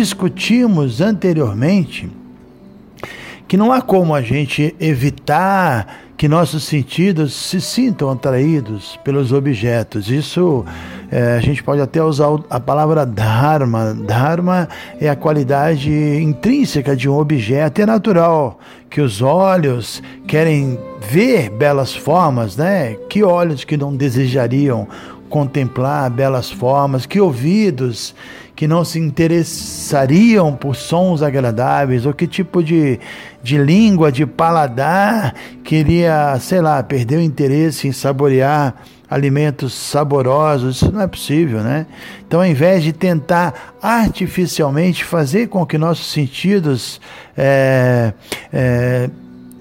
Discutimos anteriormente que não há como a gente evitar que nossos sentidos se sintam atraídos pelos objetos. Isso é, a gente pode até usar a palavra dharma. Dharma é a qualidade intrínseca de um objeto. É natural que os olhos querem ver belas formas, né? Que olhos que não desejariam contemplar belas formas, que ouvidos que não se interessariam por sons agradáveis, ou que tipo de, de língua, de paladar queria, sei lá, perder o interesse em saborear alimentos saborosos, isso não é possível, né? Então, ao invés de tentar artificialmente fazer com que nossos sentidos é, é,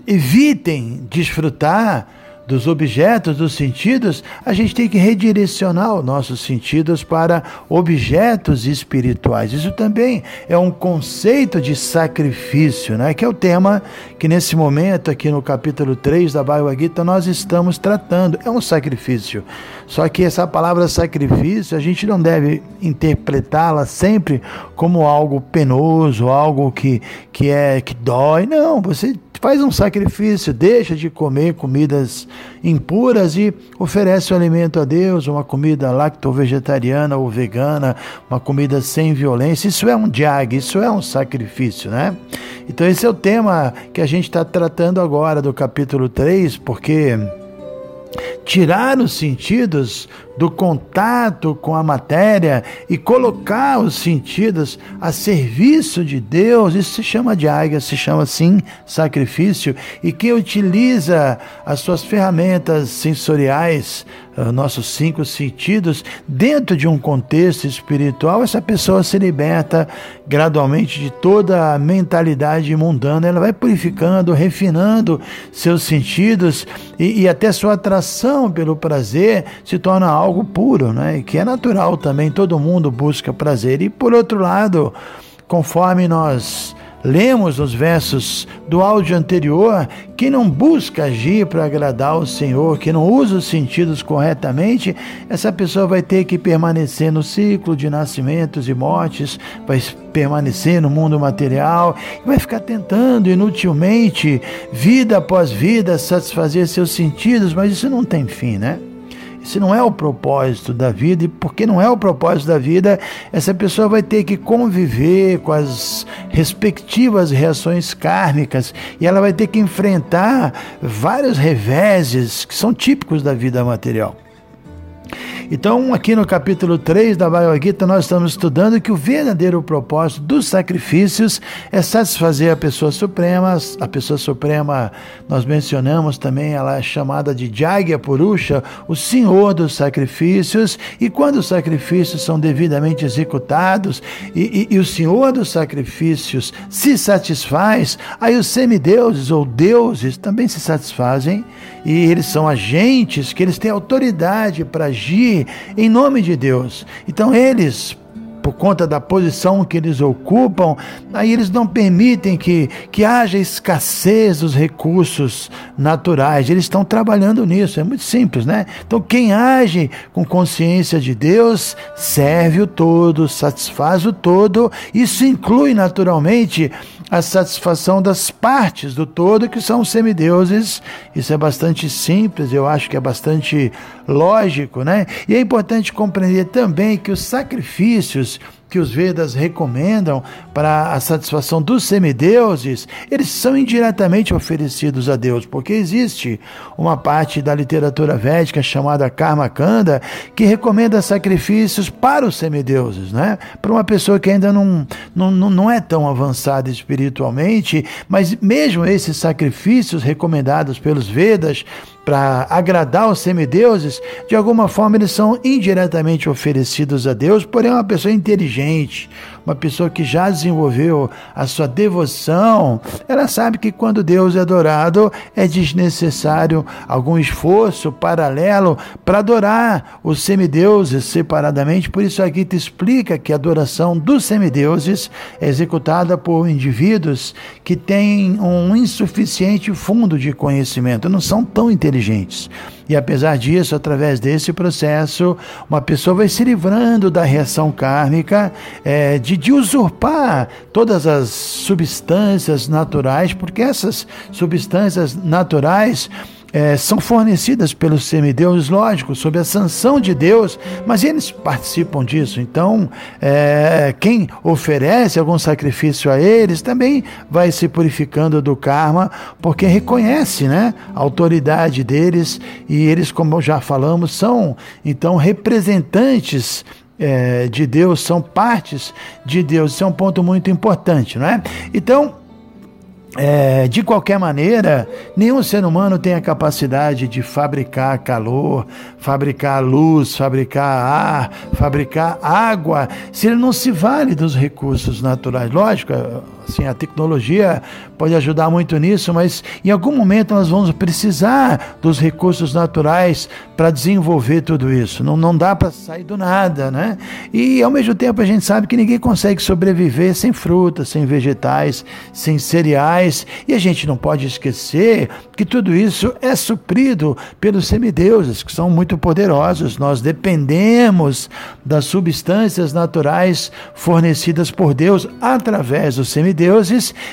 evitem desfrutar dos objetos, dos sentidos, a gente tem que redirecionar os nossos sentidos para objetos espirituais. Isso também é um conceito de sacrifício, né? que é o tema que nesse momento, aqui no capítulo 3 da Bhagavad Gita, nós estamos tratando. É um sacrifício. Só que essa palavra sacrifício, a gente não deve interpretá-la sempre como algo penoso, algo que, que, é, que dói. Não, você faz um sacrifício, deixa de comer comidas impuras e oferece o alimento a Deus, uma comida lacto-vegetariana ou vegana, uma comida sem violência. Isso é um diag, isso é um sacrifício, né? Então esse é o tema que a gente está tratando agora do capítulo 3, porque tirar os sentidos do contato com a matéria e colocar os sentidos a serviço de Deus, isso se chama de águia, se chama assim sacrifício. E quem utiliza as suas ferramentas sensoriais, nossos cinco sentidos, dentro de um contexto espiritual, essa pessoa se liberta gradualmente de toda a mentalidade mundana, ela vai purificando, refinando seus sentidos e, e até sua atração pelo prazer se torna algo algo puro, né? que é natural também, todo mundo busca prazer. E por outro lado, conforme nós lemos nos versos do áudio anterior, quem não busca agir para agradar o Senhor, que não usa os sentidos corretamente, essa pessoa vai ter que permanecer no ciclo de nascimentos e mortes, vai permanecer no mundo material, vai ficar tentando inutilmente, vida após vida, satisfazer seus sentidos, mas isso não tem fim, né? Esse não é o propósito da vida, e porque não é o propósito da vida, essa pessoa vai ter que conviver com as respectivas reações kármicas e ela vai ter que enfrentar vários reveses que são típicos da vida material. Então, aqui no capítulo 3 da Bhagavad Gita, nós estamos estudando que o verdadeiro propósito dos sacrifícios é satisfazer a pessoa suprema. A pessoa suprema, nós mencionamos também, ela é chamada de Jagya Purusha, o senhor dos sacrifícios. E quando os sacrifícios são devidamente executados e, e, e o senhor dos sacrifícios se satisfaz, aí os semideuses ou deuses também se satisfazem e eles são agentes que eles têm autoridade para agir em nome de Deus. Então eles, por conta da posição que eles ocupam, aí eles não permitem que, que haja escassez dos recursos naturais. Eles estão trabalhando nisso, é muito simples, né? Então, quem age com consciência de Deus serve o todo, satisfaz o todo. Isso inclui naturalmente a satisfação das partes do todo, que são os semideuses. Isso é bastante simples, eu acho que é bastante lógico, né? E é importante compreender também que os sacrifícios que os Vedas recomendam para a satisfação dos semideuses, eles são indiretamente oferecidos a Deus, porque existe uma parte da literatura védica chamada Karma Kanda que recomenda sacrifícios para os semideuses, né? Para uma pessoa que ainda não, não, não é tão avançada espiritualmente, mas mesmo esses sacrifícios recomendados pelos Vedas para agradar os semideuses, de alguma forma eles são indiretamente oferecidos a Deus, porém é uma pessoa inteligente, uma pessoa que já desenvolveu a sua devoção, ela sabe que quando Deus é adorado é desnecessário algum esforço paralelo para adorar os semideuses separadamente. Por isso aqui te explica que a adoração dos semideuses é executada por indivíduos que têm um insuficiente fundo de conhecimento, não são tão inteligentes inteligentes. E apesar disso, através desse processo, uma pessoa vai se livrando da reação kármica, é, de, de usurpar todas as substâncias naturais, porque essas substâncias naturais é, são fornecidas pelos semideuses, lógico, sob a sanção de Deus, mas eles participam disso. Então, é, quem oferece algum sacrifício a eles também vai se purificando do karma, porque reconhece né, a autoridade deles e eles, como já falamos, são então representantes é, de Deus, são partes de Deus. Isso é um ponto muito importante, não é? Então, é, de qualquer maneira, nenhum ser humano tem a capacidade de fabricar calor, fabricar luz, fabricar ar, fabricar água, se ele não se vale dos recursos naturais. Lógico, assim, a tecnologia pode ajudar muito nisso, mas em algum momento nós vamos precisar dos recursos naturais para desenvolver tudo isso. Não, não dá para sair do nada, né? E ao mesmo tempo a gente sabe que ninguém consegue sobreviver sem frutas, sem vegetais, sem cereais. E a gente não pode esquecer que tudo isso é suprido pelos semideuses, que são muito poderosos. Nós dependemos das substâncias naturais fornecidas por Deus através dos semideuses,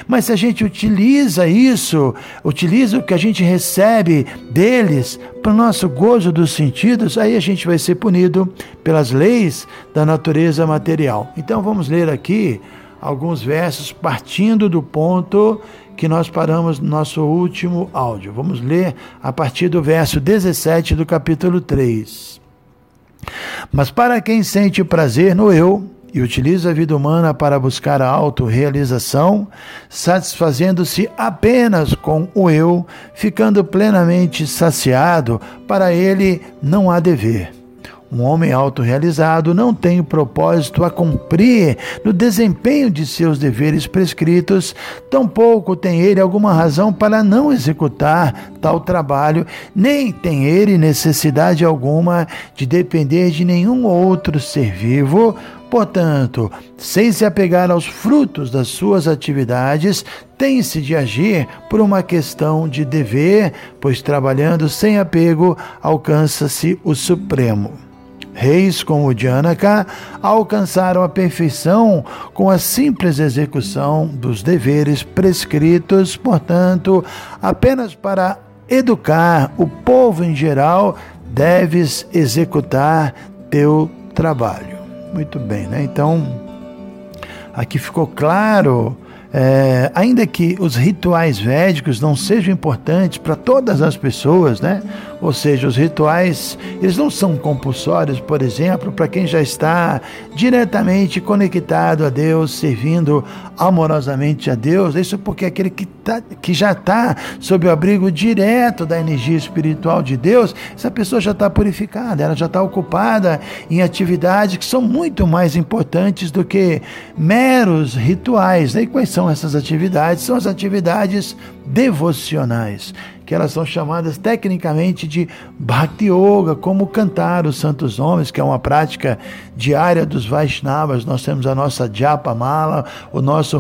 mas se a gente utiliza isso, utiliza o que a gente recebe deles para o nosso gozo dos sentidos, aí a gente vai ser punido pelas leis da natureza material. Então vamos ler aqui alguns versos partindo do ponto que nós paramos no nosso último áudio. Vamos ler a partir do verso 17 do capítulo 3. Mas para quem sente prazer no eu e utiliza a vida humana para buscar a autorrealização, satisfazendo-se apenas com o eu, ficando plenamente saciado, para ele não há dever. Um homem autorrealizado não tem propósito a cumprir no desempenho de seus deveres prescritos, tampouco tem ele alguma razão para não executar tal trabalho, nem tem ele necessidade alguma de depender de nenhum outro ser vivo. Portanto, sem se apegar aos frutos das suas atividades, tem-se de agir por uma questão de dever, pois trabalhando sem apego alcança-se o Supremo. Reis como Janaka alcançaram a perfeição com a simples execução dos deveres prescritos, portanto, apenas para educar o povo em geral, deves executar teu trabalho. Muito bem, né? Então, aqui ficou claro é, ainda que os rituais védicos não sejam importantes para todas as pessoas, né? Ou seja, os rituais, eles não são compulsórios, por exemplo, para quem já está diretamente conectado a Deus, servindo amorosamente a Deus. Isso porque aquele que, tá, que já está sob o abrigo direto da energia espiritual de Deus, essa pessoa já está purificada, ela já está ocupada em atividades que são muito mais importantes do que meros rituais. Né? E quais são essas atividades? São as atividades devocionais que elas são chamadas tecnicamente de Bhakti Yoga, como cantar os santos nomes, que é uma prática diária dos Vaishnavas. Nós temos a nossa Japa Mala, o nosso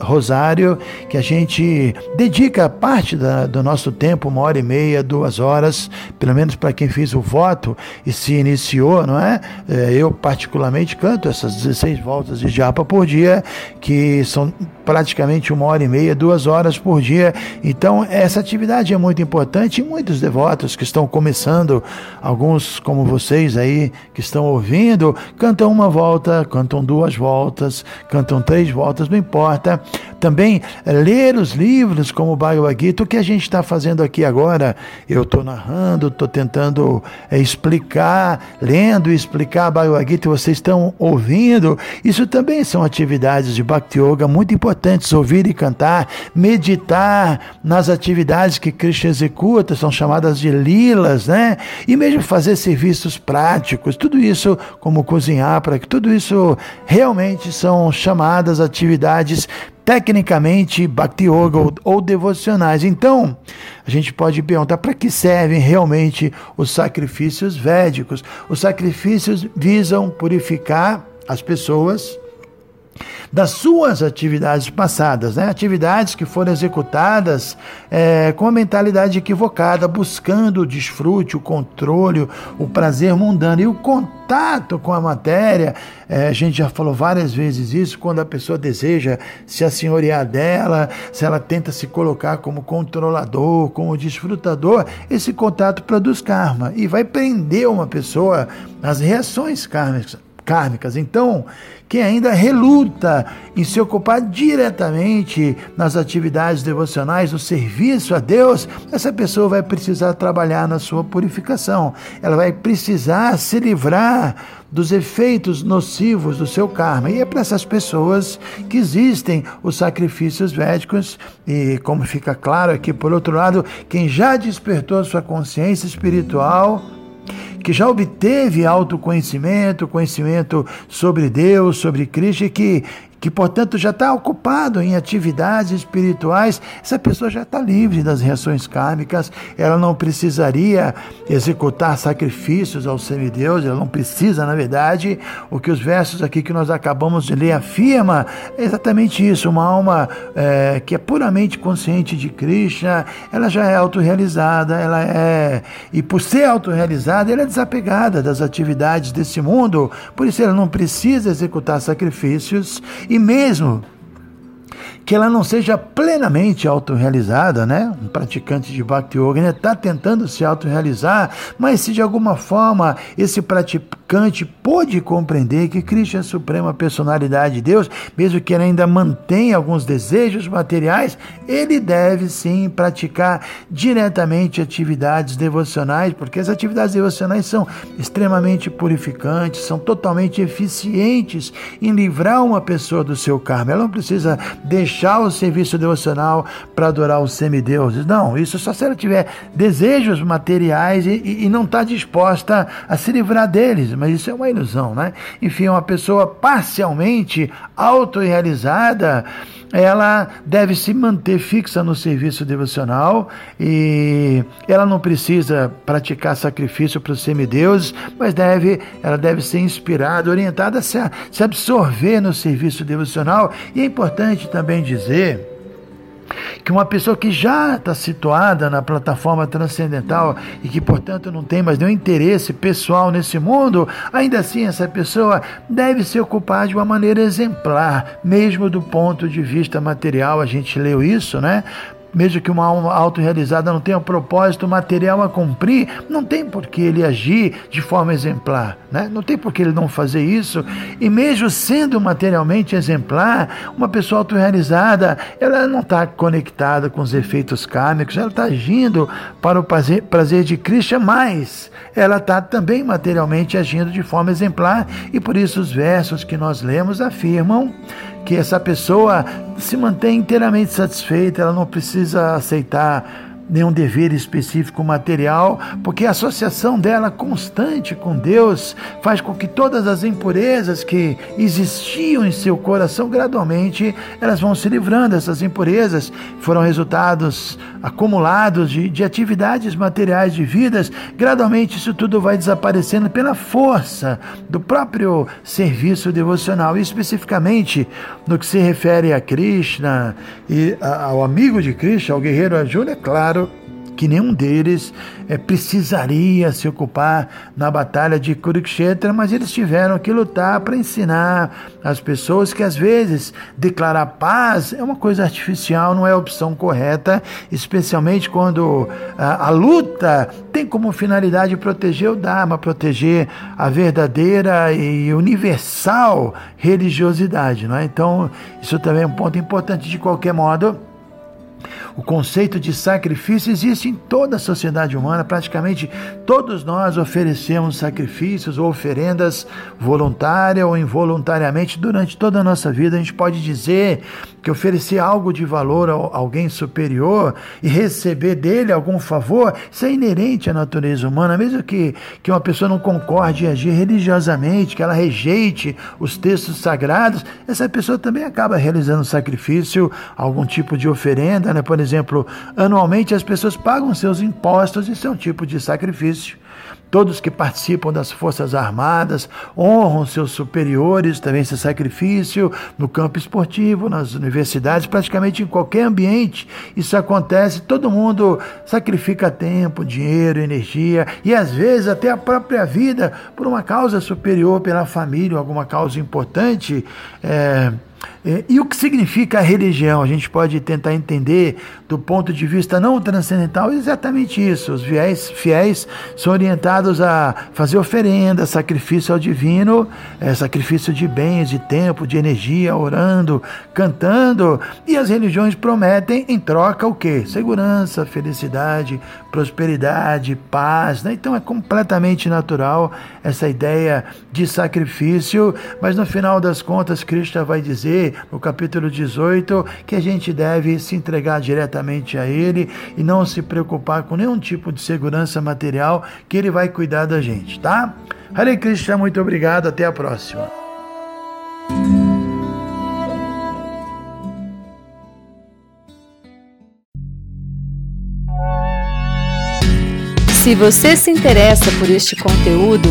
rosário, que a gente dedica parte da, do nosso tempo, uma hora e meia, duas horas, pelo menos para quem fez o voto e se iniciou, não é? é eu, particularmente, canto essas 16 voltas de Japa por dia, que são praticamente uma hora e meia, duas horas por dia. Então, essa atividade é muito importante e muitos devotos que estão começando, alguns como vocês aí que estão ouvindo, cantam uma volta, cantam duas voltas, cantam três voltas, não importa. Também ler os livros como o Bhagavad Gita, o que a gente está fazendo aqui agora, eu estou narrando, estou tentando é, explicar, lendo e explicar a Bhagavad Gita, vocês estão ouvindo. Isso também são atividades de Bhakti Yoga muito importantes, ouvir e cantar, meditar nas atividades que Krishna executa, são chamadas de lilas, né? E mesmo fazer serviços práticos, tudo isso, como cozinhar, para que tudo isso realmente são chamadas atividades tecnicamente Bhakti Yoga ou, ou devocionais. Então, a gente pode perguntar para que servem realmente os sacrifícios védicos? Os sacrifícios visam purificar as pessoas das suas atividades passadas, né? atividades que foram executadas é, com a mentalidade equivocada, buscando o desfrute, o controle, o prazer mundano e o contato com a matéria. É, a gente já falou várias vezes isso, quando a pessoa deseja se assenhorear dela, se ela tenta se colocar como controlador, como desfrutador, esse contato produz karma e vai prender uma pessoa nas reações kármicas kármicas. Então, quem ainda reluta em se ocupar diretamente nas atividades devocionais, no serviço a Deus, essa pessoa vai precisar trabalhar na sua purificação. Ela vai precisar se livrar dos efeitos nocivos do seu karma. E é para essas pessoas que existem os sacrifícios védicos. E como fica claro aqui, por outro lado, quem já despertou sua consciência espiritual que já obteve autoconhecimento, conhecimento sobre Deus, sobre Cristo, e que que portanto já está ocupado em atividades espirituais, essa pessoa já está livre das reações kármicas, ela não precisaria executar sacrifícios ao semideus, ela não precisa, na verdade, o que os versos aqui que nós acabamos de ler afirma é exatamente isso, uma alma é, que é puramente consciente de Krishna, ela já é autorrealizada, ela é, e por ser autorrealizada, ela é desapegada das atividades desse mundo, por isso ela não precisa executar sacrifícios e mesmo que ela não seja plenamente autorrealizada, né? Um praticante de Bhakti Yoga está tentando se autorrealizar, mas se de alguma forma esse praticante pôde compreender que Cristo é a suprema personalidade de Deus, mesmo que ele ainda mantenha alguns desejos materiais, ele deve sim praticar diretamente atividades devocionais, porque as atividades devocionais são extremamente purificantes, são totalmente eficientes em livrar uma pessoa do seu karma. Ela não precisa deixar deixar o serviço devocional para adorar os semideuses. Não, isso só se ela tiver desejos materiais e, e, e não está disposta a se livrar deles. Mas isso é uma ilusão, né? Enfim, uma pessoa parcialmente autorrealizada ela deve se manter fixa no serviço devocional e ela não precisa praticar sacrifício para os semideuses, mas deve, ela deve ser inspirada, orientada a se absorver no serviço devocional. E é importante também dizer que uma pessoa que já está situada na plataforma transcendental e que, portanto, não tem mais nenhum interesse pessoal nesse mundo, ainda assim essa pessoa deve se ocupar de uma maneira exemplar, mesmo do ponto de vista material. A gente leu isso, né? Mesmo que uma alma autorrealizada não tenha um propósito material a cumprir, não tem por que ele agir de forma exemplar, né? não tem por que ele não fazer isso. E mesmo sendo materialmente exemplar, uma pessoa autorrealizada, ela não está conectada com os efeitos kármicos, ela está agindo para o prazer, prazer de Krishna, mas ela está também materialmente agindo de forma exemplar, e por isso os versos que nós lemos afirmam que essa pessoa se mantém inteiramente satisfeita, ela não precisa aceitar nenhum dever específico material, porque a associação dela constante com Deus faz com que todas as impurezas que existiam em seu coração gradualmente elas vão se livrando. Essas impurezas foram resultados acumulados de, de atividades materiais de vidas. Gradualmente isso tudo vai desaparecendo pela força do próprio serviço devocional, e especificamente no que se refere a Krishna e ao amigo de Krishna, ao guerreiro Arjuna, é claro que nenhum deles é, precisaria se ocupar na batalha de Kurukshetra, mas eles tiveram que lutar para ensinar as pessoas que às vezes declarar paz é uma coisa artificial, não é a opção correta, especialmente quando a, a luta tem como finalidade proteger o Dharma, proteger a verdadeira e universal religiosidade. Não é? Então, isso também é um ponto importante de qualquer modo. O conceito de sacrifício existe em toda a sociedade humana, praticamente todos nós oferecemos sacrifícios ou oferendas voluntária ou involuntariamente durante toda a nossa vida. A gente pode dizer que oferecer algo de valor a alguém superior e receber dele algum favor, isso é inerente à natureza humana, mesmo que, que uma pessoa não concorde em agir religiosamente, que ela rejeite os textos sagrados, essa pessoa também acaba realizando sacrifício, algum tipo de oferenda, né? por exemplo, anualmente as pessoas pagam seus impostos, isso é um tipo de sacrifício. Todos que participam das Forças Armadas honram seus superiores, também esse sacrifício no campo esportivo, nas universidades, praticamente em qualquer ambiente. Isso acontece, todo mundo sacrifica tempo, dinheiro, energia e às vezes até a própria vida por uma causa superior, pela família, alguma causa importante. É e o que significa a religião? A gente pode tentar entender do ponto de vista não transcendental exatamente isso. Os fiéis, fiéis são orientados a fazer oferenda, sacrifício ao divino, é, sacrifício de bens, de tempo, de energia, orando, cantando. E as religiões prometem em troca o quê? Segurança, felicidade, prosperidade, paz. Né? Então é completamente natural essa ideia de sacrifício, mas no final das contas, Cristo vai dizer no capítulo 18, que a gente deve se entregar diretamente a Ele e não se preocupar com nenhum tipo de segurança material, que Ele vai cuidar da gente, tá? Hare Krishna, muito obrigado, até a próxima. Se você se interessa por este conteúdo,